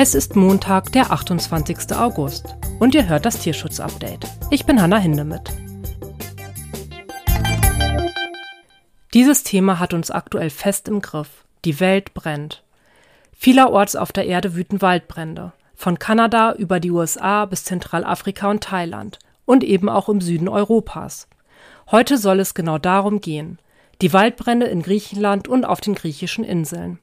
Es ist Montag, der 28. August und ihr hört das Tierschutz-Update. Ich bin Hanna Hindemith. Dieses Thema hat uns aktuell fest im Griff. Die Welt brennt. Vielerorts auf der Erde wüten Waldbrände. Von Kanada über die USA bis Zentralafrika und Thailand. Und eben auch im Süden Europas. Heute soll es genau darum gehen. Die Waldbrände in Griechenland und auf den griechischen Inseln.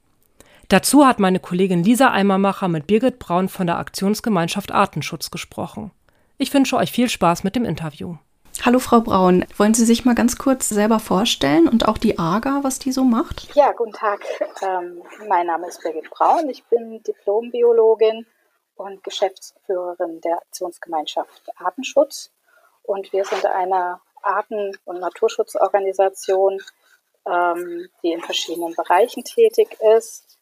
Dazu hat meine Kollegin Lisa Eimermacher mit Birgit Braun von der Aktionsgemeinschaft Artenschutz gesprochen. Ich wünsche euch viel Spaß mit dem Interview. Hallo Frau Braun, wollen Sie sich mal ganz kurz selber vorstellen und auch die AGA, was die so macht? Ja, guten Tag. Ähm, mein Name ist Birgit Braun. Ich bin Diplombiologin und Geschäftsführerin der Aktionsgemeinschaft Artenschutz. Und wir sind eine Arten- und Naturschutzorganisation, ähm, die in verschiedenen Bereichen tätig ist.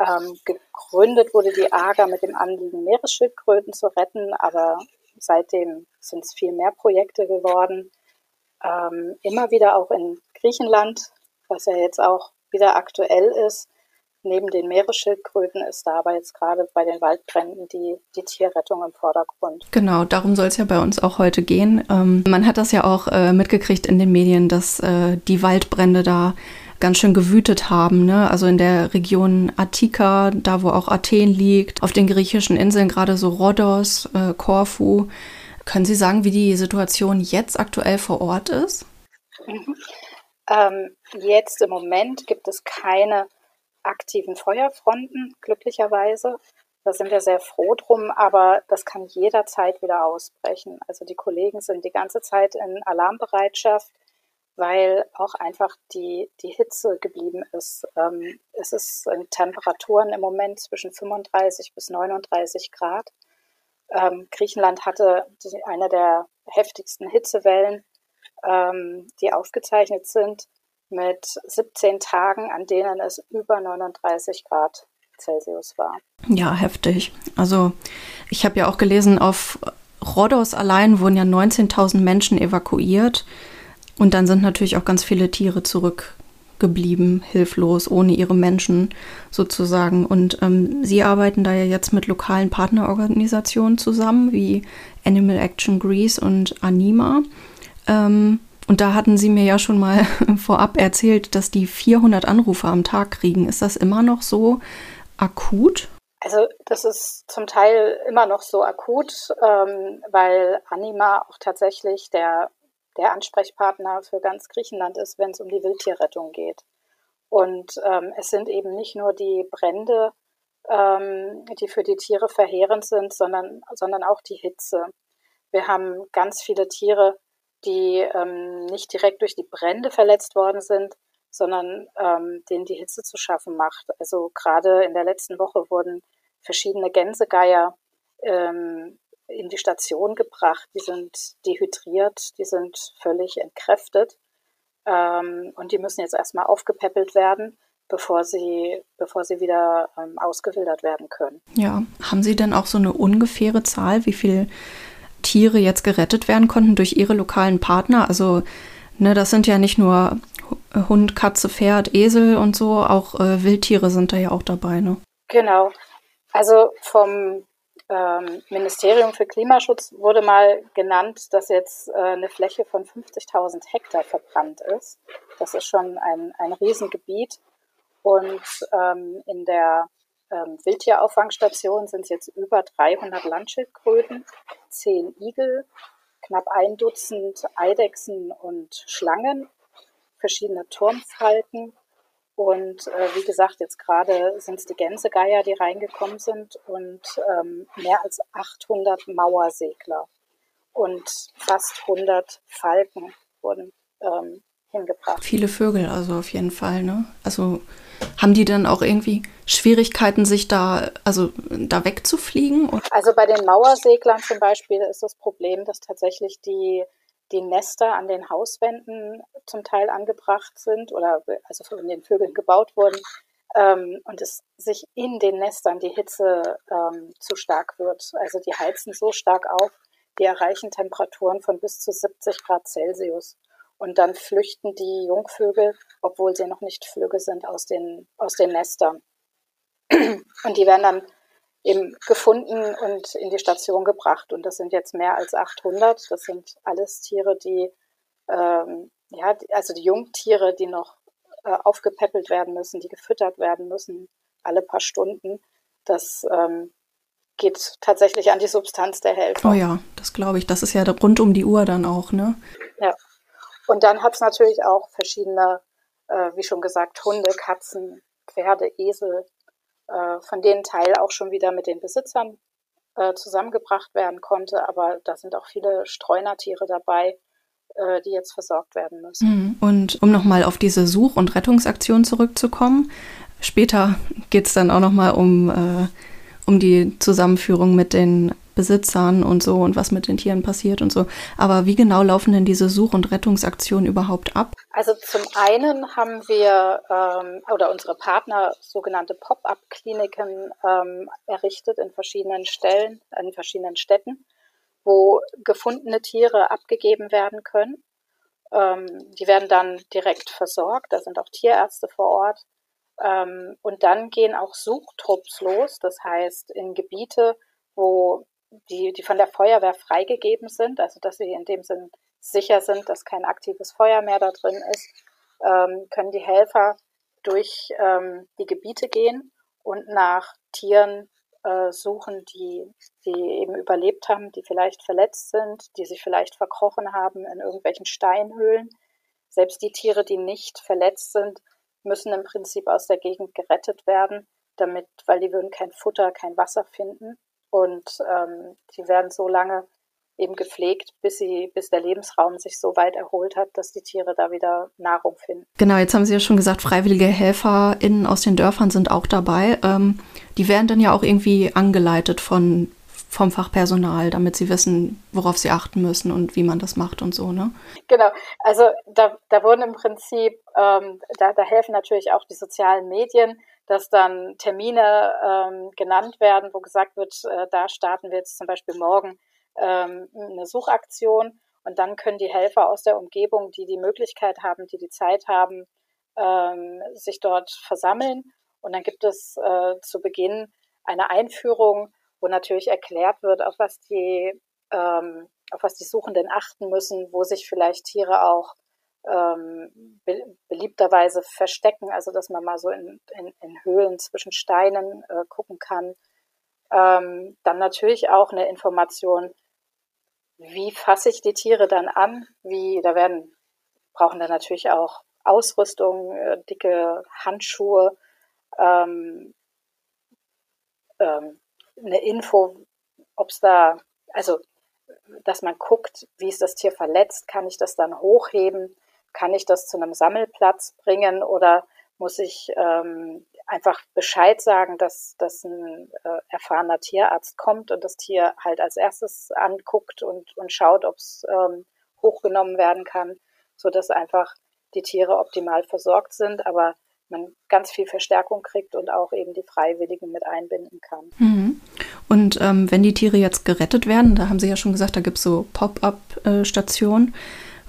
Ähm, gegründet wurde die AGA mit dem Anliegen, Meeresschildkröten zu retten, aber seitdem sind es viel mehr Projekte geworden. Ähm, immer wieder auch in Griechenland, was ja jetzt auch wieder aktuell ist. Neben den Meeresschildkröten ist da aber jetzt gerade bei den Waldbränden die, die Tierrettung im Vordergrund. Genau, darum soll es ja bei uns auch heute gehen. Ähm, man hat das ja auch äh, mitgekriegt in den Medien, dass äh, die Waldbrände da ganz schön gewütet haben. Ne? Also in der Region Attika, da wo auch Athen liegt, auf den griechischen Inseln, gerade so Rhodos, äh, Korfu. Können Sie sagen, wie die Situation jetzt aktuell vor Ort ist? Mhm. Ähm, jetzt im Moment gibt es keine aktiven Feuerfronten, glücklicherweise. Da sind wir sehr froh drum, aber das kann jederzeit wieder ausbrechen. Also die Kollegen sind die ganze Zeit in Alarmbereitschaft weil auch einfach die, die Hitze geblieben ist. Ähm, es ist in Temperaturen im Moment zwischen 35 bis 39 Grad. Ähm, Griechenland hatte die, eine der heftigsten Hitzewellen, ähm, die aufgezeichnet sind, mit 17 Tagen, an denen es über 39 Grad Celsius war. Ja, heftig. Also ich habe ja auch gelesen, auf Rhodos allein wurden ja 19.000 Menschen evakuiert. Und dann sind natürlich auch ganz viele Tiere zurückgeblieben, hilflos, ohne ihre Menschen sozusagen. Und ähm, Sie arbeiten da ja jetzt mit lokalen Partnerorganisationen zusammen, wie Animal Action Greece und Anima. Ähm, und da hatten Sie mir ja schon mal vorab erzählt, dass die 400 Anrufe am Tag kriegen. Ist das immer noch so akut? Also das ist zum Teil immer noch so akut, ähm, weil Anima auch tatsächlich der der Ansprechpartner für ganz Griechenland ist, wenn es um die Wildtierrettung geht. Und ähm, es sind eben nicht nur die Brände, ähm, die für die Tiere verheerend sind, sondern, sondern auch die Hitze. Wir haben ganz viele Tiere, die ähm, nicht direkt durch die Brände verletzt worden sind, sondern ähm, denen die Hitze zu schaffen macht. Also gerade in der letzten Woche wurden verschiedene Gänsegeier ähm, in die Station gebracht. Die sind dehydriert, die sind völlig entkräftet ähm, und die müssen jetzt erstmal aufgepäppelt werden, bevor sie, bevor sie wieder ähm, ausgewildert werden können. Ja, haben Sie denn auch so eine ungefähre Zahl, wie viele Tiere jetzt gerettet werden konnten durch Ihre lokalen Partner? Also, ne, das sind ja nicht nur Hund, Katze, Pferd, Esel und so, auch äh, Wildtiere sind da ja auch dabei, ne? Genau. Also vom ähm, Ministerium für Klimaschutz wurde mal genannt, dass jetzt äh, eine Fläche von 50.000 Hektar verbrannt ist. Das ist schon ein, ein Riesengebiet. Und ähm, in der ähm, Wildtierauffangstation sind jetzt über 300 Landschildkröten, 10 Igel, knapp ein Dutzend Eidechsen und Schlangen, verschiedene Turmfalken und äh, wie gesagt, jetzt gerade sind es die Gänsegeier, die reingekommen sind und ähm, mehr als 800 Mauersegler und fast 100 Falken wurden ähm, hingebracht. Viele Vögel also auf jeden Fall, ne? Also haben die dann auch irgendwie Schwierigkeiten, sich da, also da wegzufliegen? Also bei den Mauerseglern zum Beispiel ist das Problem, dass tatsächlich die die Nester an den Hauswänden zum Teil angebracht sind oder also von den Vögeln gebaut wurden ähm, und es sich in den Nestern die Hitze ähm, zu stark wird. Also die heizen so stark auf, die erreichen Temperaturen von bis zu 70 Grad Celsius. Und dann flüchten die Jungvögel, obwohl sie noch nicht Flügge sind, aus den, aus den Nestern. Und die werden dann eben gefunden und in die Station gebracht. Und das sind jetzt mehr als 800. Das sind alles Tiere, die, ähm, ja, also die Jungtiere, die noch äh, aufgepäppelt werden müssen, die gefüttert werden müssen, alle paar Stunden. Das ähm, geht tatsächlich an die Substanz der Helfer. Oh ja, das glaube ich. Das ist ja rund um die Uhr dann auch, ne? Ja. Und dann hat es natürlich auch verschiedene, äh, wie schon gesagt, Hunde, Katzen, Pferde, Esel, äh, von denen Teil auch schon wieder mit den Besitzern äh, zusammengebracht werden konnte. Aber da sind auch viele Streunertiere dabei, äh, die jetzt versorgt werden müssen. Mhm. Und um nochmal auf diese Such- und Rettungsaktion zurückzukommen, später geht es dann auch nochmal um, äh, um die Zusammenführung mit den Besitzern und so und was mit den Tieren passiert und so. Aber wie genau laufen denn diese Such- und Rettungsaktionen überhaupt ab? Also zum einen haben wir ähm, oder unsere Partner sogenannte Pop-up-Kliniken ähm, errichtet in verschiedenen Stellen, in verschiedenen Städten, wo gefundene Tiere abgegeben werden können. Ähm, die werden dann direkt versorgt. Da sind auch Tierärzte vor Ort. Ähm, und dann gehen auch Suchtrupps los, das heißt in Gebiete, wo die, die von der Feuerwehr freigegeben sind, also dass sie in dem Sinn sicher sind, dass kein aktives Feuer mehr da drin ist, ähm, können die Helfer durch ähm, die Gebiete gehen und nach Tieren äh, suchen, die, die eben überlebt haben, die vielleicht verletzt sind, die sich vielleicht verkrochen haben in irgendwelchen Steinhöhlen. Selbst die Tiere, die nicht verletzt sind, müssen im Prinzip aus der Gegend gerettet werden, damit, weil die würden kein Futter, kein Wasser finden. Und ähm, die werden so lange eben gepflegt, bis sie, bis der Lebensraum sich so weit erholt hat, dass die Tiere da wieder Nahrung finden. Genau, jetzt haben Sie ja schon gesagt, freiwillige HelferInnen aus den Dörfern sind auch dabei. Ähm, die werden dann ja auch irgendwie angeleitet von vom Fachpersonal, damit sie wissen, worauf sie achten müssen und wie man das macht und so, ne? Genau, also da, da wurden im Prinzip, ähm, da, da helfen natürlich auch die sozialen Medien, dass dann Termine ähm, genannt werden, wo gesagt wird, äh, da starten wir jetzt zum Beispiel morgen ähm, eine Suchaktion und dann können die Helfer aus der Umgebung, die die Möglichkeit haben, die die Zeit haben, ähm, sich dort versammeln. Und dann gibt es äh, zu Beginn eine Einführung, wo natürlich erklärt wird, auf was die, ähm, auf was die Suchenden achten müssen, wo sich vielleicht Tiere auch ähm, be beliebterweise verstecken, also dass man mal so in, in, in Höhlen zwischen Steinen äh, gucken kann. Ähm, dann natürlich auch eine Information, wie fasse ich die Tiere dann an? Wie, da werden, brauchen dann natürlich auch Ausrüstung, äh, dicke Handschuhe, ähm, ähm, eine Info, ob es da, also dass man guckt, wie ist das Tier verletzt, kann ich das dann hochheben, kann ich das zu einem Sammelplatz bringen oder muss ich ähm, einfach Bescheid sagen, dass, dass ein äh, erfahrener Tierarzt kommt und das Tier halt als erstes anguckt und, und schaut, ob es ähm, hochgenommen werden kann, sodass einfach die Tiere optimal versorgt sind. Aber man ganz viel Verstärkung kriegt und auch eben die Freiwilligen mit einbinden kann. Mhm. Und ähm, wenn die Tiere jetzt gerettet werden, da haben Sie ja schon gesagt, da gibt es so Pop-up-Stationen,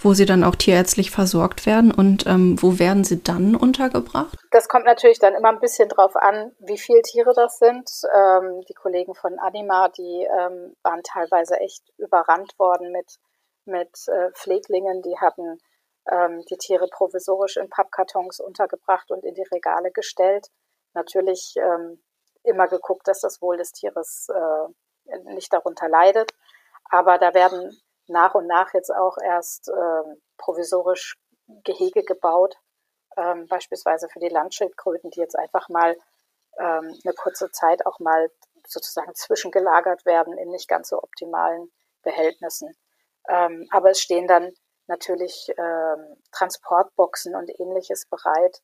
wo sie dann auch tierärztlich versorgt werden. Und ähm, wo werden sie dann untergebracht? Das kommt natürlich dann immer ein bisschen drauf an, wie viele Tiere das sind. Ähm, die Kollegen von Anima, die ähm, waren teilweise echt überrannt worden mit, mit äh, Pfleglingen, die hatten ähm, die Tiere provisorisch in Pappkartons untergebracht und in die Regale gestellt. Natürlich ähm, immer geguckt, dass das Wohl des Tieres äh, nicht darunter leidet. Aber da werden nach und nach jetzt auch erst äh, provisorisch Gehege gebaut, ähm, beispielsweise für die Landschildkröten, die jetzt einfach mal ähm, eine kurze Zeit auch mal sozusagen zwischengelagert werden in nicht ganz so optimalen Behältnissen. Ähm, aber es stehen dann natürlich ähm, Transportboxen und ähnliches bereit,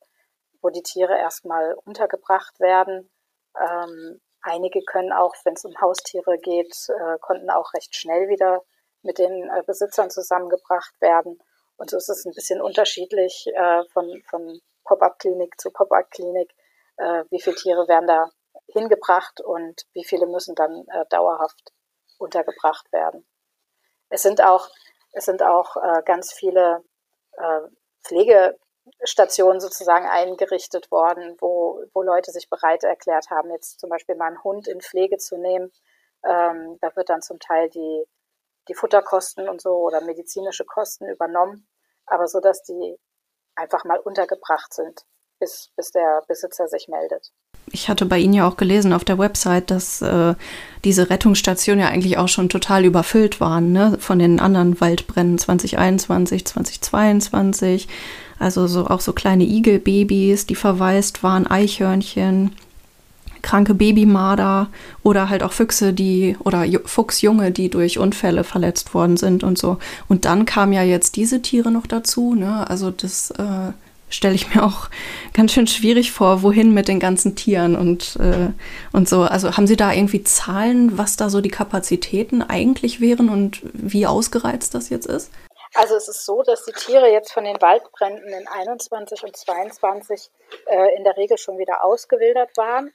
wo die Tiere erstmal untergebracht werden. Ähm, einige können auch, wenn es um Haustiere geht, äh, konnten auch recht schnell wieder mit den äh, Besitzern zusammengebracht werden. Und so ist es ein bisschen unterschiedlich äh, von, von Pop-up-Klinik zu Pop-up-Klinik, äh, wie viele Tiere werden da hingebracht und wie viele müssen dann äh, dauerhaft untergebracht werden. Es sind auch es sind auch äh, ganz viele äh, Pflege, Stationen sozusagen eingerichtet worden, wo, wo Leute sich bereit erklärt haben, jetzt zum Beispiel mal einen Hund in Pflege zu nehmen. Ähm, da wird dann zum Teil die, die Futterkosten und so oder medizinische Kosten übernommen, aber so, dass die einfach mal untergebracht sind, bis, bis der Besitzer sich meldet. Ich hatte bei Ihnen ja auch gelesen auf der Website, dass äh, diese Rettungsstationen ja eigentlich auch schon total überfüllt waren, ne? Von den anderen Waldbränden 2021, 2022. Also so auch so kleine Igelbabys, die verwaist waren, Eichhörnchen, kranke Babymarder oder halt auch Füchse, die oder Fuchsjunge, die durch Unfälle verletzt worden sind und so. Und dann kamen ja jetzt diese Tiere noch dazu, ne? Also das äh, stelle ich mir auch ganz schön schwierig vor, wohin mit den ganzen Tieren und, äh, und so. Also haben Sie da irgendwie Zahlen, was da so die Kapazitäten eigentlich wären und wie ausgereizt das jetzt ist? Also es ist so, dass die Tiere jetzt von den Waldbränden in 21 und 22 äh, in der Regel schon wieder ausgewildert waren.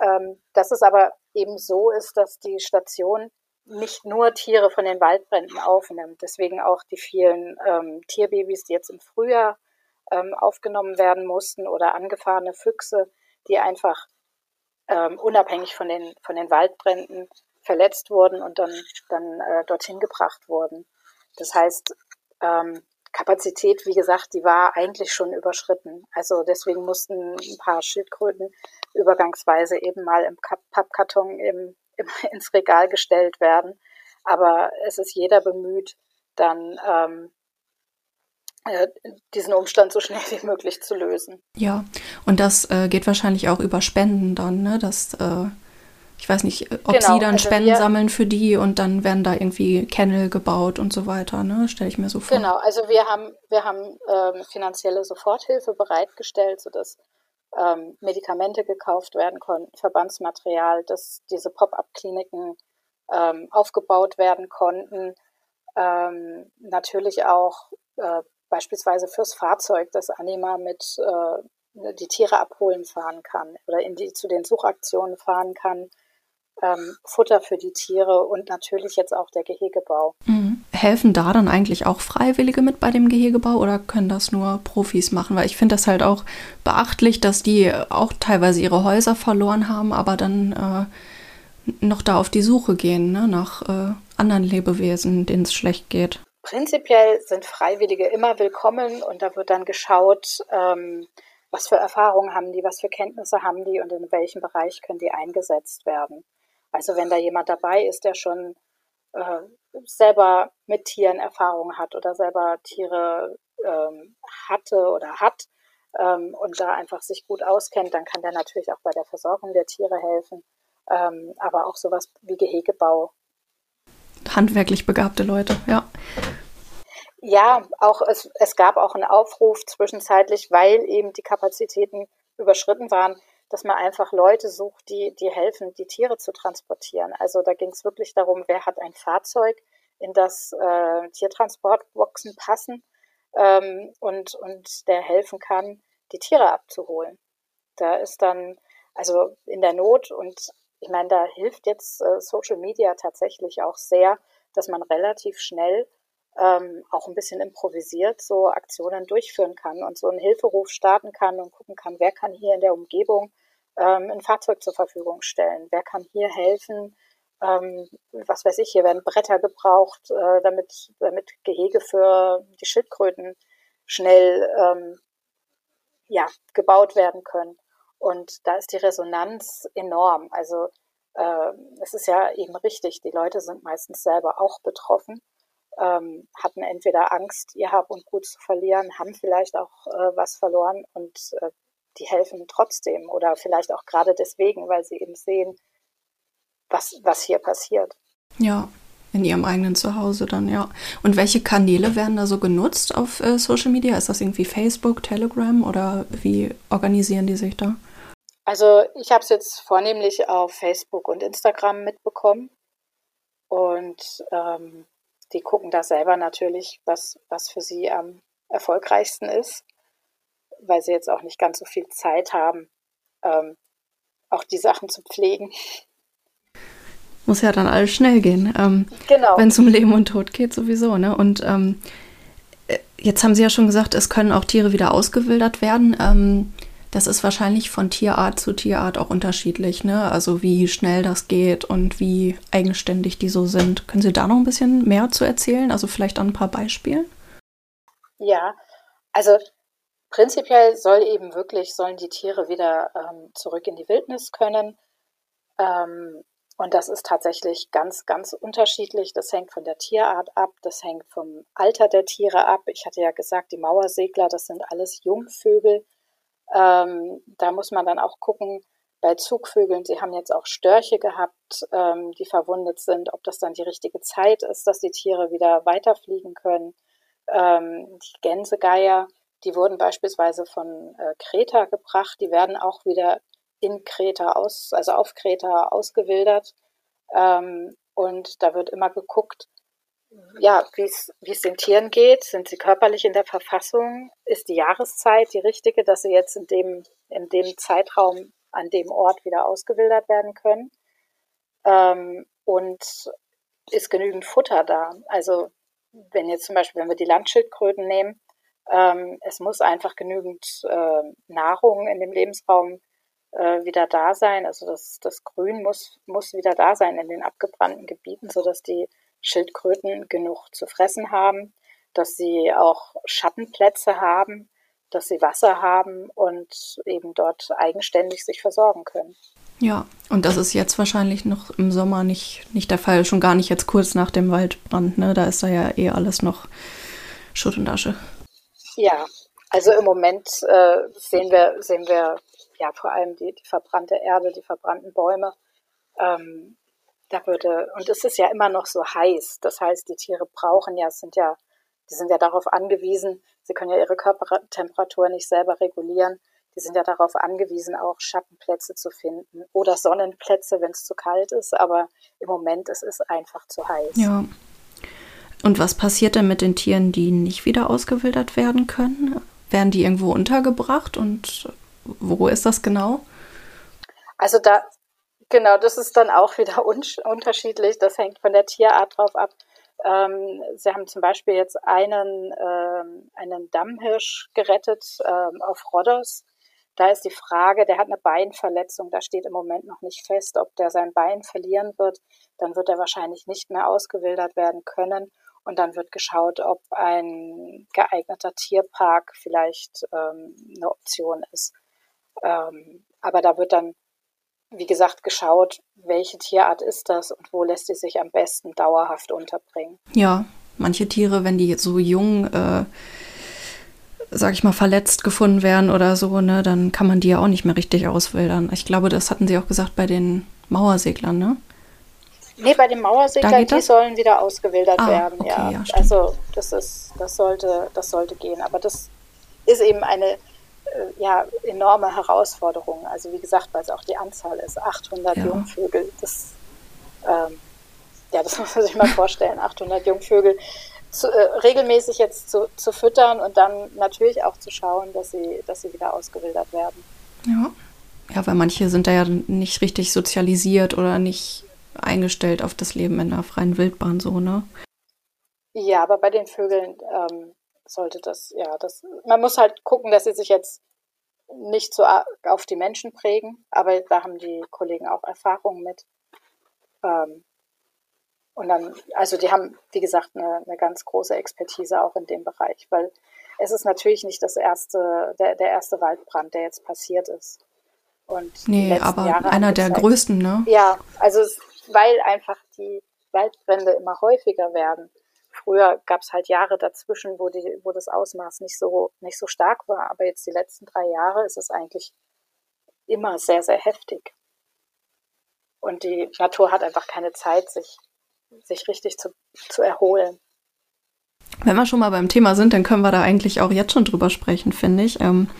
Ähm, dass es aber eben so ist, dass die Station nicht nur Tiere von den Waldbränden aufnimmt. Deswegen auch die vielen ähm, Tierbabys, die jetzt im Frühjahr ähm, aufgenommen werden mussten oder angefahrene Füchse, die einfach ähm, unabhängig von den, von den Waldbränden verletzt wurden und dann, dann äh, dorthin gebracht wurden. Das heißt, ähm, Kapazität, wie gesagt, die war eigentlich schon überschritten. Also deswegen mussten ein paar Schildkröten übergangsweise eben mal im Pappkarton im, im, ins Regal gestellt werden. Aber es ist jeder bemüht, dann ähm, äh, diesen Umstand so schnell wie möglich zu lösen. Ja, und das äh, geht wahrscheinlich auch über Spenden dann, ne? Das, äh, ich weiß nicht, ob genau, Sie dann also Spenden wir, sammeln für die und dann werden da irgendwie Kennel gebaut und so weiter, ne? Stelle ich mir so vor. Genau, also wir haben, wir haben ähm, finanzielle Soforthilfe bereitgestellt, sodass ähm, Medikamente gekauft werden konnten, Verbandsmaterial, dass diese Pop-up-Kliniken ähm, aufgebaut werden konnten. Ähm, natürlich auch äh, beispielsweise fürs Fahrzeug, dass Anima mit äh, die Tiere abholen fahren kann oder in die, zu den Suchaktionen fahren kann. Ähm, Futter für die Tiere und natürlich jetzt auch der Gehegebau. Mhm. Helfen da dann eigentlich auch Freiwillige mit bei dem Gehegebau oder können das nur Profis machen? Weil ich finde das halt auch beachtlich, dass die auch teilweise ihre Häuser verloren haben, aber dann äh, noch da auf die Suche gehen ne? nach äh, anderen Lebewesen, denen es schlecht geht. Prinzipiell sind Freiwillige immer willkommen und da wird dann geschaut, ähm, was für Erfahrungen haben die, was für Kenntnisse haben die und in welchem Bereich können die eingesetzt werden. Also wenn da jemand dabei ist, der schon äh, selber mit Tieren Erfahrungen hat oder selber Tiere ähm, hatte oder hat ähm, und da einfach sich gut auskennt, dann kann der natürlich auch bei der Versorgung der Tiere helfen. Ähm, aber auch sowas wie Gehegebau handwerklich begabte Leute, ja. Ja, auch es, es gab auch einen Aufruf zwischenzeitlich, weil eben die Kapazitäten überschritten waren, dass man einfach Leute sucht, die, die helfen, die Tiere zu transportieren. Also da ging es wirklich darum, wer hat ein Fahrzeug, in das äh, Tiertransportboxen passen ähm, und, und der helfen kann, die Tiere abzuholen. Da ist dann, also in der Not und ich meine, da hilft jetzt äh, Social Media tatsächlich auch sehr, dass man relativ schnell ähm, auch ein bisschen improvisiert so Aktionen durchführen kann und so einen Hilferuf starten kann und gucken kann, wer kann hier in der Umgebung ähm, ein Fahrzeug zur Verfügung stellen, wer kann hier helfen, ähm, was weiß ich, hier werden Bretter gebraucht, äh, damit, damit Gehege für die Schildkröten schnell ähm, ja, gebaut werden können. Und da ist die Resonanz enorm. Also äh, es ist ja eben richtig, die Leute sind meistens selber auch betroffen, ähm, hatten entweder Angst, ihr Hab und Gut zu verlieren, haben vielleicht auch äh, was verloren und äh, die helfen trotzdem oder vielleicht auch gerade deswegen, weil sie eben sehen, was, was hier passiert. Ja, in ihrem eigenen Zuhause dann, ja. Und welche Kanäle werden da so genutzt auf äh, Social Media? Ist das irgendwie Facebook, Telegram oder wie organisieren die sich da? Also ich habe es jetzt vornehmlich auf Facebook und Instagram mitbekommen. Und ähm, die gucken da selber natürlich, was, was für sie am erfolgreichsten ist, weil sie jetzt auch nicht ganz so viel Zeit haben, ähm, auch die Sachen zu pflegen. Muss ja dann alles schnell gehen. Ähm, genau. Wenn es um Leben und Tod geht, sowieso. Ne? Und ähm, Jetzt haben Sie ja schon gesagt, es können auch Tiere wieder ausgewildert werden. Ähm, das ist wahrscheinlich von Tierart zu Tierart auch unterschiedlich, ne? Also wie schnell das geht und wie eigenständig die so sind. Können Sie da noch ein bisschen mehr zu erzählen? Also vielleicht an ein paar Beispielen? Ja, also prinzipiell soll eben wirklich, sollen die Tiere wieder ähm, zurück in die Wildnis können. Ähm, und das ist tatsächlich ganz, ganz unterschiedlich. Das hängt von der Tierart ab, das hängt vom Alter der Tiere ab. Ich hatte ja gesagt, die Mauersegler, das sind alles Jungvögel. Ähm, da muss man dann auch gucken, bei Zugvögeln, sie haben jetzt auch Störche gehabt, ähm, die verwundet sind, ob das dann die richtige Zeit ist, dass die Tiere wieder weiterfliegen können. Ähm, die Gänsegeier, die wurden beispielsweise von äh, Kreta gebracht, die werden auch wieder in Kreta aus, also auf Kreta ausgewildert. Ähm, und da wird immer geguckt, ja, wie es den Tieren geht. Sind sie körperlich in der Verfassung? Ist die Jahreszeit die richtige, dass sie jetzt in dem, in dem Zeitraum an dem Ort wieder ausgewildert werden können? Ähm, und ist genügend Futter da? Also wenn jetzt zum Beispiel, wenn wir die Landschildkröten nehmen, ähm, es muss einfach genügend äh, Nahrung in dem Lebensraum äh, wieder da sein. Also das, das Grün muss, muss wieder da sein in den abgebrannten Gebieten, sodass die Schildkröten genug zu fressen haben, dass sie auch Schattenplätze haben, dass sie Wasser haben und eben dort eigenständig sich versorgen können. Ja, und das ist jetzt wahrscheinlich noch im Sommer nicht, nicht der Fall, schon gar nicht jetzt kurz nach dem Waldbrand, ne? Da ist da ja eh alles noch Schutt und Asche. Ja, also im Moment äh, sehen wir, sehen wir ja vor allem die, die verbrannte Erde, die verbrannten Bäume. Ähm, da würde, und es ist ja immer noch so heiß. Das heißt, die Tiere brauchen ja, sind ja, die sind ja darauf angewiesen, sie können ja ihre Körpertemperatur nicht selber regulieren. Die sind ja darauf angewiesen, auch Schattenplätze zu finden oder Sonnenplätze, wenn es zu kalt ist. Aber im Moment es ist es einfach zu heiß. Ja. Und was passiert denn mit den Tieren, die nicht wieder ausgewildert werden können? Werden die irgendwo untergebracht und wo ist das genau? Also da, Genau, das ist dann auch wieder un unterschiedlich. Das hängt von der Tierart drauf ab. Ähm, sie haben zum Beispiel jetzt einen, ähm, einen Dammhirsch gerettet ähm, auf Rhodos. Da ist die Frage, der hat eine Beinverletzung. Da steht im Moment noch nicht fest, ob der sein Bein verlieren wird. Dann wird er wahrscheinlich nicht mehr ausgewildert werden können. Und dann wird geschaut, ob ein geeigneter Tierpark vielleicht ähm, eine Option ist. Ähm, aber da wird dann wie gesagt, geschaut, welche Tierart ist das und wo lässt sie sich am besten dauerhaft unterbringen. Ja, manche Tiere, wenn die so jung, äh, sag ich mal, verletzt gefunden werden oder so, ne, dann kann man die ja auch nicht mehr richtig auswildern. Ich glaube, das hatten sie auch gesagt bei den Mauerseglern, ne? Nee, bei den Mauerseglern, die sollen wieder ausgewildert ah, werden, okay, ja. ja also das ist, das sollte, das sollte gehen. Aber das ist eben eine äh, ja, enorme Herausforderungen. Also wie gesagt, weil es auch die Anzahl ist, 800 ja. Jungvögel. Das, ähm, ja, das muss man sich mal vorstellen, 800 Jungvögel zu, äh, regelmäßig jetzt zu, zu füttern und dann natürlich auch zu schauen, dass sie, dass sie wieder ausgewildert werden. Ja. Ja, weil manche sind da ja nicht richtig sozialisiert oder nicht eingestellt auf das Leben in der freien Wildbahn so, ne? Ja, aber bei den Vögeln ähm, sollte das, ja, das, man muss halt gucken, dass sie sich jetzt nicht so auf die Menschen prägen, aber da haben die Kollegen auch Erfahrungen mit. Ähm, und dann, also die haben, wie gesagt, eine, eine, ganz große Expertise auch in dem Bereich, weil es ist natürlich nicht das erste, der, der erste Waldbrand, der jetzt passiert ist. Und nee, aber Jahre einer der größten, ne? Ja, also weil einfach die Waldbrände immer häufiger werden. Früher gab es halt Jahre dazwischen, wo, die, wo das Ausmaß nicht so, nicht so stark war. Aber jetzt die letzten drei Jahre ist es eigentlich immer sehr, sehr heftig. Und die Natur hat einfach keine Zeit, sich, sich richtig zu, zu erholen. Wenn wir schon mal beim Thema sind, dann können wir da eigentlich auch jetzt schon drüber sprechen, finde ich. Ähm,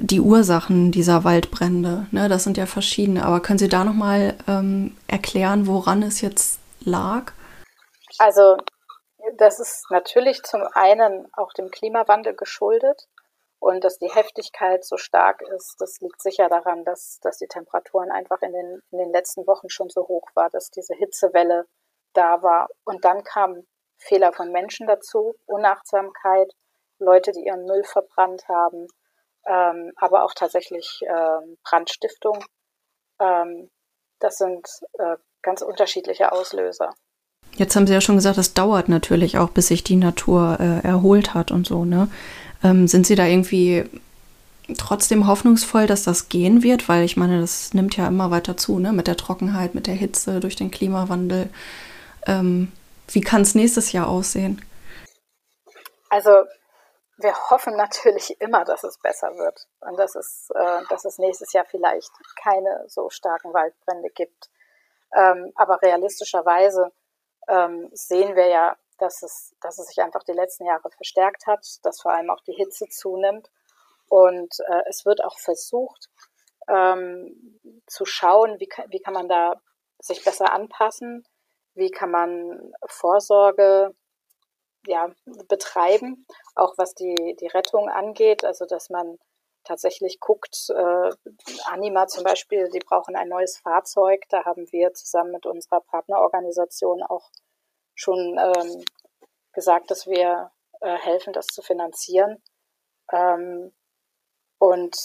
die Ursachen dieser Waldbrände, ne, das sind ja verschiedene. Aber können Sie da nochmal ähm, erklären, woran es jetzt lag? Also das ist natürlich zum einen auch dem Klimawandel geschuldet und dass die Heftigkeit so stark ist, das liegt sicher daran, dass, dass die Temperaturen einfach in den, in den letzten Wochen schon so hoch war, dass diese Hitzewelle da war. Und dann kam Fehler von Menschen dazu, Unachtsamkeit, Leute, die ihren Müll verbrannt haben, ähm, aber auch tatsächlich ähm, Brandstiftung. Ähm, das sind äh, ganz unterschiedliche Auslöser. Jetzt haben Sie ja schon gesagt, es dauert natürlich auch, bis sich die Natur äh, erholt hat und so. Ne? Ähm, sind Sie da irgendwie trotzdem hoffnungsvoll, dass das gehen wird? Weil ich meine, das nimmt ja immer weiter zu, ne? mit der Trockenheit, mit der Hitze, durch den Klimawandel. Ähm, wie kann es nächstes Jahr aussehen? Also wir hoffen natürlich immer, dass es besser wird und dass es, äh, dass es nächstes Jahr vielleicht keine so starken Waldbrände gibt. Ähm, aber realistischerweise ähm, sehen wir ja, dass es, dass es sich einfach die letzten Jahre verstärkt hat, dass vor allem auch die Hitze zunimmt. Und äh, es wird auch versucht ähm, zu schauen, wie, wie kann man da sich besser anpassen, wie kann man Vorsorge ja, betreiben, auch was die, die Rettung angeht, also dass man tatsächlich guckt, äh, Anima zum Beispiel, die brauchen ein neues Fahrzeug. Da haben wir zusammen mit unserer Partnerorganisation auch schon ähm, gesagt, dass wir äh, helfen, das zu finanzieren. Ähm, und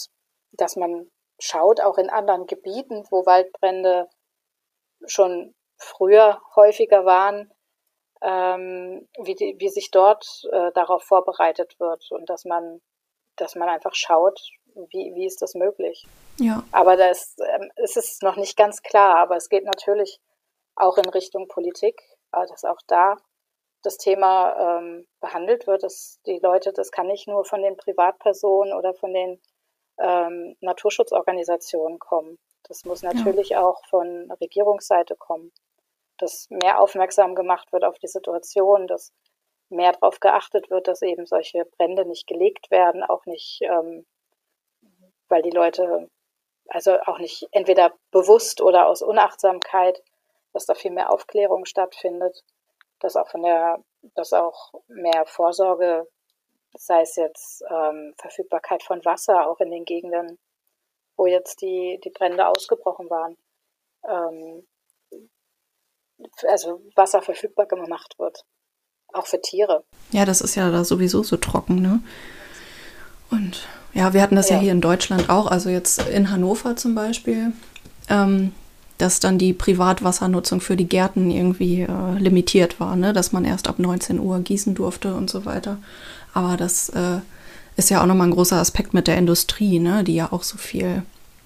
dass man schaut, auch in anderen Gebieten, wo Waldbrände schon früher häufiger waren, ähm, wie, die, wie sich dort äh, darauf vorbereitet wird und dass man, dass man einfach schaut, wie, wie ist das möglich. Ja. Aber das ähm, es ist noch nicht ganz klar, aber es geht natürlich auch in Richtung Politik, äh, dass auch da das Thema ähm, behandelt wird, dass die Leute, das kann nicht nur von den Privatpersonen oder von den ähm, Naturschutzorganisationen kommen. Das muss natürlich ja. auch von Regierungsseite kommen dass mehr aufmerksam gemacht wird auf die Situation, dass mehr darauf geachtet wird, dass eben solche Brände nicht gelegt werden, auch nicht, ähm, weil die Leute, also auch nicht entweder bewusst oder aus Unachtsamkeit, dass da viel mehr Aufklärung stattfindet, dass auch von der, dass auch mehr Vorsorge, sei es jetzt ähm, Verfügbarkeit von Wasser, auch in den Gegenden, wo jetzt die, die Brände ausgebrochen waren, ähm, also Wasser verfügbar gemacht wird. Auch für Tiere. Ja, das ist ja da sowieso so trocken, ne? Und ja, wir hatten das ja, ja hier in Deutschland auch, also jetzt in Hannover zum Beispiel, ähm, dass dann die Privatwassernutzung für die Gärten irgendwie äh, limitiert war, ne? dass man erst ab 19 Uhr gießen durfte und so weiter. Aber das äh, ist ja auch nochmal ein großer Aspekt mit der Industrie, ne? die ja auch so viel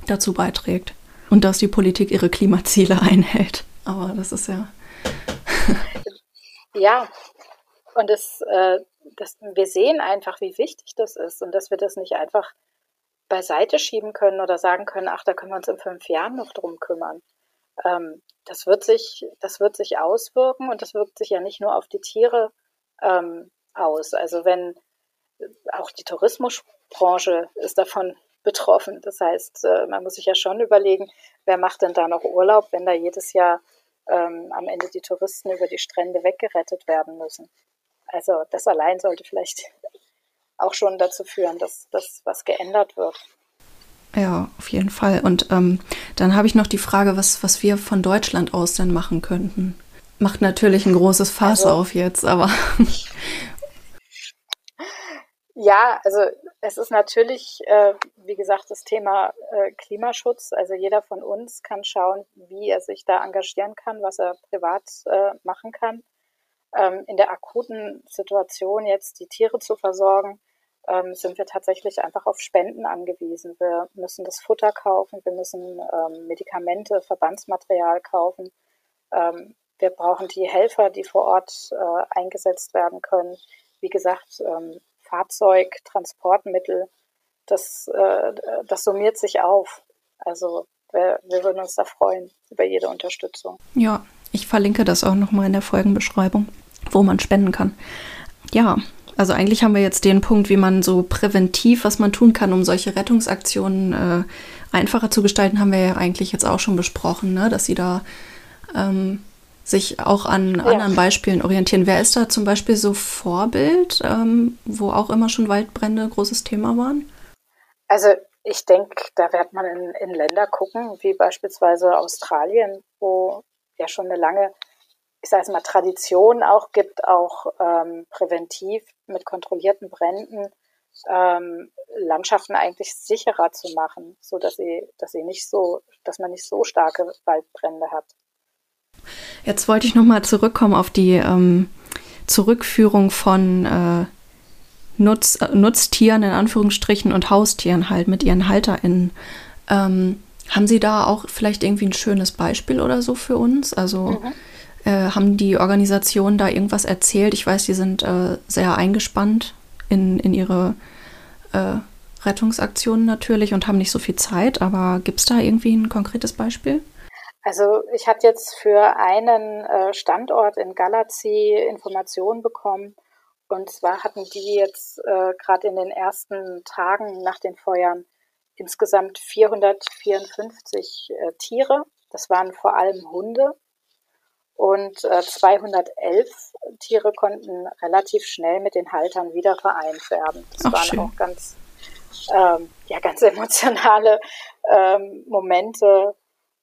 dazu beiträgt. Und dass die Politik ihre Klimaziele einhält. Aber das ist ja. ja, und das, äh, das, wir sehen einfach, wie wichtig das ist und dass wir das nicht einfach beiseite schieben können oder sagen können, ach, da können wir uns in fünf Jahren noch drum kümmern. Ähm, das, wird sich, das wird sich auswirken und das wirkt sich ja nicht nur auf die Tiere ähm, aus. Also wenn auch die Tourismusbranche ist davon betroffen. Das heißt, äh, man muss sich ja schon überlegen, wer macht denn da noch Urlaub, wenn da jedes Jahr ähm, am Ende die Touristen über die Strände weggerettet werden müssen. Also das allein sollte vielleicht auch schon dazu führen, dass das was geändert wird. Ja, auf jeden Fall. Und ähm, dann habe ich noch die Frage, was, was wir von Deutschland aus denn machen könnten. Macht natürlich ein großes Fass also, auf jetzt, aber Ja, also es ist natürlich, äh, wie gesagt, das Thema äh, Klimaschutz. Also jeder von uns kann schauen, wie er sich da engagieren kann, was er privat äh, machen kann. Ähm, in der akuten Situation jetzt die Tiere zu versorgen, ähm, sind wir tatsächlich einfach auf Spenden angewiesen. Wir müssen das Futter kaufen, wir müssen ähm, Medikamente, Verbandsmaterial kaufen. Ähm, wir brauchen die Helfer, die vor Ort äh, eingesetzt werden können. Wie gesagt, ähm, Fahrzeug, Transportmittel, das, äh, das summiert sich auf. Also wir, wir würden uns da freuen über jede Unterstützung. Ja, ich verlinke das auch nochmal in der Folgenbeschreibung, wo man spenden kann. Ja, also eigentlich haben wir jetzt den Punkt, wie man so präventiv, was man tun kann, um solche Rettungsaktionen äh, einfacher zu gestalten, haben wir ja eigentlich jetzt auch schon besprochen, ne? dass sie da ähm, sich auch an ja. anderen Beispielen orientieren. Wer ist da zum Beispiel so Vorbild, ähm, wo auch immer schon Waldbrände großes Thema waren? Also ich denke, da wird man in, in Länder gucken, wie beispielsweise Australien, wo ja schon eine lange ich sage es mal, Tradition auch gibt, auch ähm, präventiv mit kontrollierten Bränden ähm, Landschaften eigentlich sicherer zu machen, so dass sie, dass sie nicht so, dass man nicht so starke Waldbrände hat. Jetzt wollte ich nochmal zurückkommen auf die ähm, Zurückführung von äh, Nutz, äh, Nutztieren in Anführungsstrichen und Haustieren halt mit ihren HalterInnen. Ähm, haben Sie da auch vielleicht irgendwie ein schönes Beispiel oder so für uns? Also mhm. äh, haben die Organisationen da irgendwas erzählt? Ich weiß, die sind äh, sehr eingespannt in, in ihre äh, Rettungsaktionen natürlich und haben nicht so viel Zeit, aber gibt es da irgendwie ein konkretes Beispiel? Also ich hatte jetzt für einen äh, Standort in Galazi Informationen bekommen. Und zwar hatten die jetzt äh, gerade in den ersten Tagen nach den Feuern insgesamt 454 äh, Tiere. Das waren vor allem Hunde. Und äh, 211 Tiere konnten relativ schnell mit den Haltern wieder vereint werden. Das Ach, waren schön. auch ganz, ähm, ja, ganz emotionale ähm, Momente.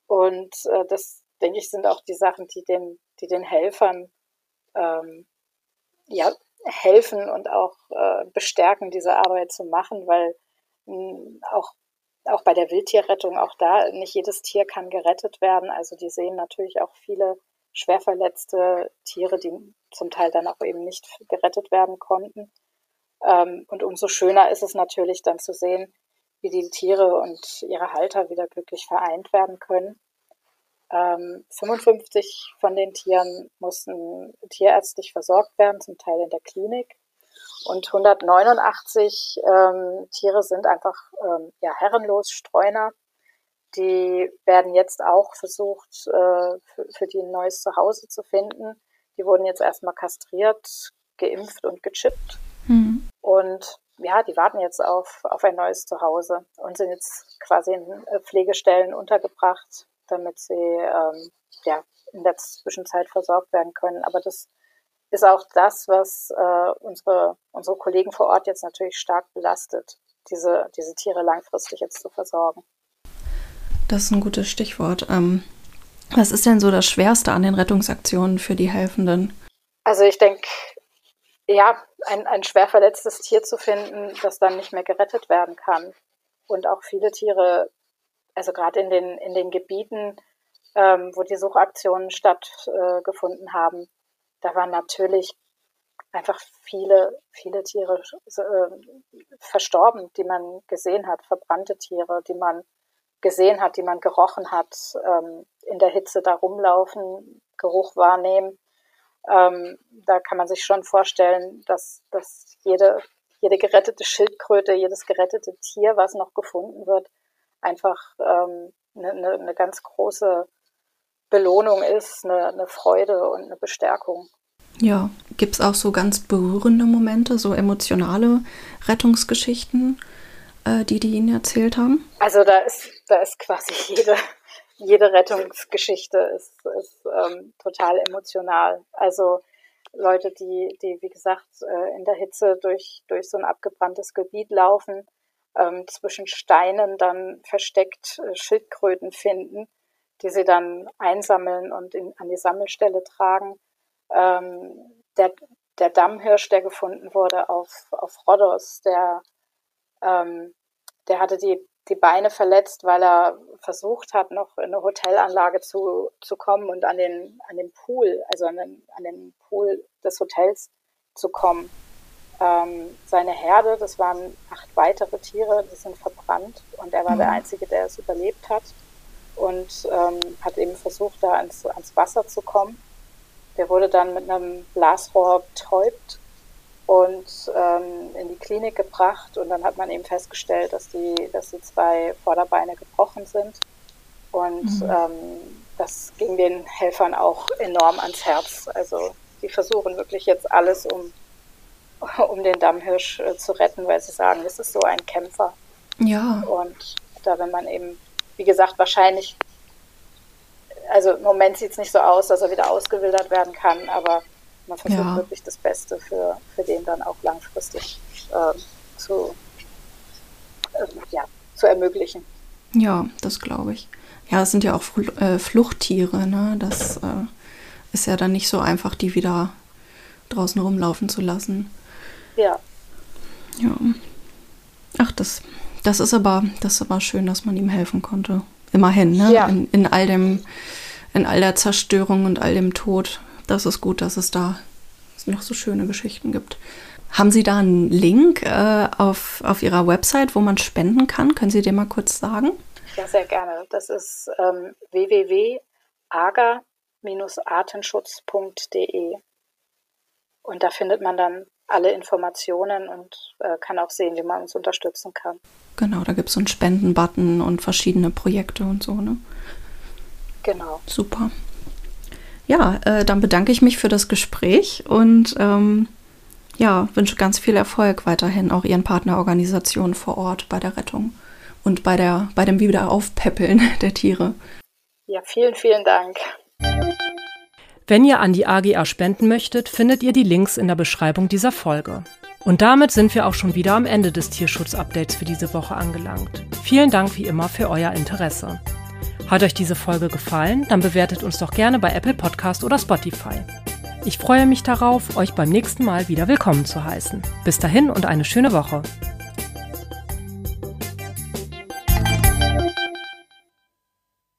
Und äh, das, denke ich, sind auch die Sachen, die den, die den Helfern ähm, ja, helfen und auch äh, bestärken, diese Arbeit zu machen, weil mh, hm, auch auch bei der Wildtierrettung, auch da, nicht jedes Tier kann gerettet werden. Also die sehen natürlich auch viele schwer verletzte Tiere, die zum Teil dann auch eben nicht gerettet werden konnten. Ähm, und umso schöner ist es natürlich dann zu sehen, wie die Tiere und ihre Halter wieder glücklich vereint werden können. 55 ähm, von den Tieren mussten tierärztlich versorgt werden, zum Teil in der Klinik. Und 189 ähm, Tiere sind einfach ähm, ja, herrenlos, Streuner. Die werden jetzt auch versucht, äh, für, für die ein neues Zuhause zu finden. Die wurden jetzt erstmal kastriert, geimpft und gechippt. Mhm. Und ja, die warten jetzt auf, auf ein neues Zuhause und sind jetzt quasi in äh, Pflegestellen untergebracht, damit sie ähm, ja, in der Zwischenzeit versorgt werden können. Aber das ist auch das, was äh, unsere, unsere Kollegen vor Ort jetzt natürlich stark belastet, diese, diese Tiere langfristig jetzt zu versorgen. Das ist ein gutes Stichwort. Ähm, was ist denn so das Schwerste an den Rettungsaktionen für die Helfenden? Also ich denke, ja, ein, ein schwer verletztes Tier zu finden, das dann nicht mehr gerettet werden kann. Und auch viele Tiere, also gerade in den, in den Gebieten, ähm, wo die Suchaktionen stattgefunden äh, haben, da waren natürlich einfach viele, viele Tiere äh, verstorben, die man gesehen hat, verbrannte Tiere, die man gesehen hat, die man gerochen hat, ähm, in der Hitze da rumlaufen, Geruch wahrnehmen. Ähm, da kann man sich schon vorstellen, dass, dass jede, jede gerettete Schildkröte, jedes gerettete Tier, was noch gefunden wird, einfach ähm, eine, ne, ne ganz große Belohnung ist, eine, eine Freude und eine Bestärkung. Ja, gibt es auch so ganz berührende Momente, so emotionale Rettungsgeschichten, äh, die die Ihnen erzählt haben? Also da ist, da ist quasi jede, jede Rettungsgeschichte ist, ist ähm, total emotional. Also Leute, die, die wie gesagt, äh, in der Hitze durch, durch so ein abgebranntes Gebiet laufen, ähm, zwischen Steinen dann versteckt äh, Schildkröten finden die sie dann einsammeln und in, an die Sammelstelle tragen. Ähm, der, der Dammhirsch, der gefunden wurde auf, auf Rhodos, der, ähm, der hatte die, die Beine verletzt, weil er versucht hat, noch in eine Hotelanlage zu, zu kommen und an den, an den Pool, also an den, an den Pool des Hotels zu kommen. Ähm, seine Herde, das waren acht weitere Tiere, die sind verbrannt und er war mhm. der Einzige, der es überlebt hat und ähm, hat eben versucht, da ans, ans Wasser zu kommen. Der wurde dann mit einem Blasrohr betäubt und ähm, in die Klinik gebracht und dann hat man eben festgestellt, dass die, dass die zwei Vorderbeine gebrochen sind und mhm. ähm, das ging den Helfern auch enorm ans Herz. Also die versuchen wirklich jetzt alles, um, um den Dammhirsch äh, zu retten, weil sie sagen, das ist so ein Kämpfer. Ja. Und da, wenn man eben wie gesagt, wahrscheinlich, also im Moment sieht es nicht so aus, dass er wieder ausgewildert werden kann, aber man versucht ja. wirklich das Beste für, für den dann auch langfristig äh, zu, äh, ja, zu ermöglichen. Ja, das glaube ich. Ja, es sind ja auch Fl äh, Fluchttiere, ne? Das äh, ist ja dann nicht so einfach, die wieder draußen rumlaufen zu lassen. Ja. Ja. Ach, das, das ist aber, das ist aber schön, dass man ihm helfen konnte. Immerhin, ne? Ja. In, in all dem, in all der Zerstörung und all dem Tod. Das ist gut, dass es da noch so schöne Geschichten gibt. Haben Sie da einen Link äh, auf, auf Ihrer Website, wo man spenden kann? Können Sie den mal kurz sagen? Ja, sehr gerne. Das ist ähm, www.aga-artenschutz.de. Und da findet man dann alle Informationen und äh, kann auch sehen, wie man uns unterstützen kann. Genau, da gibt es so einen Spenden-Button und verschiedene Projekte und so, ne? Genau. Super. Ja, äh, dann bedanke ich mich für das Gespräch und ähm, ja, wünsche ganz viel Erfolg weiterhin auch Ihren Partnerorganisationen vor Ort bei der Rettung und bei, der, bei dem Wiederaufpäppeln der Tiere. Ja, vielen, vielen Dank. Wenn ihr an die AGA spenden möchtet, findet ihr die Links in der Beschreibung dieser Folge. Und damit sind wir auch schon wieder am Ende des Tierschutz-Updates für diese Woche angelangt. Vielen Dank wie immer für euer Interesse. Hat euch diese Folge gefallen, dann bewertet uns doch gerne bei Apple Podcast oder Spotify. Ich freue mich darauf, euch beim nächsten Mal wieder willkommen zu heißen. Bis dahin und eine schöne Woche.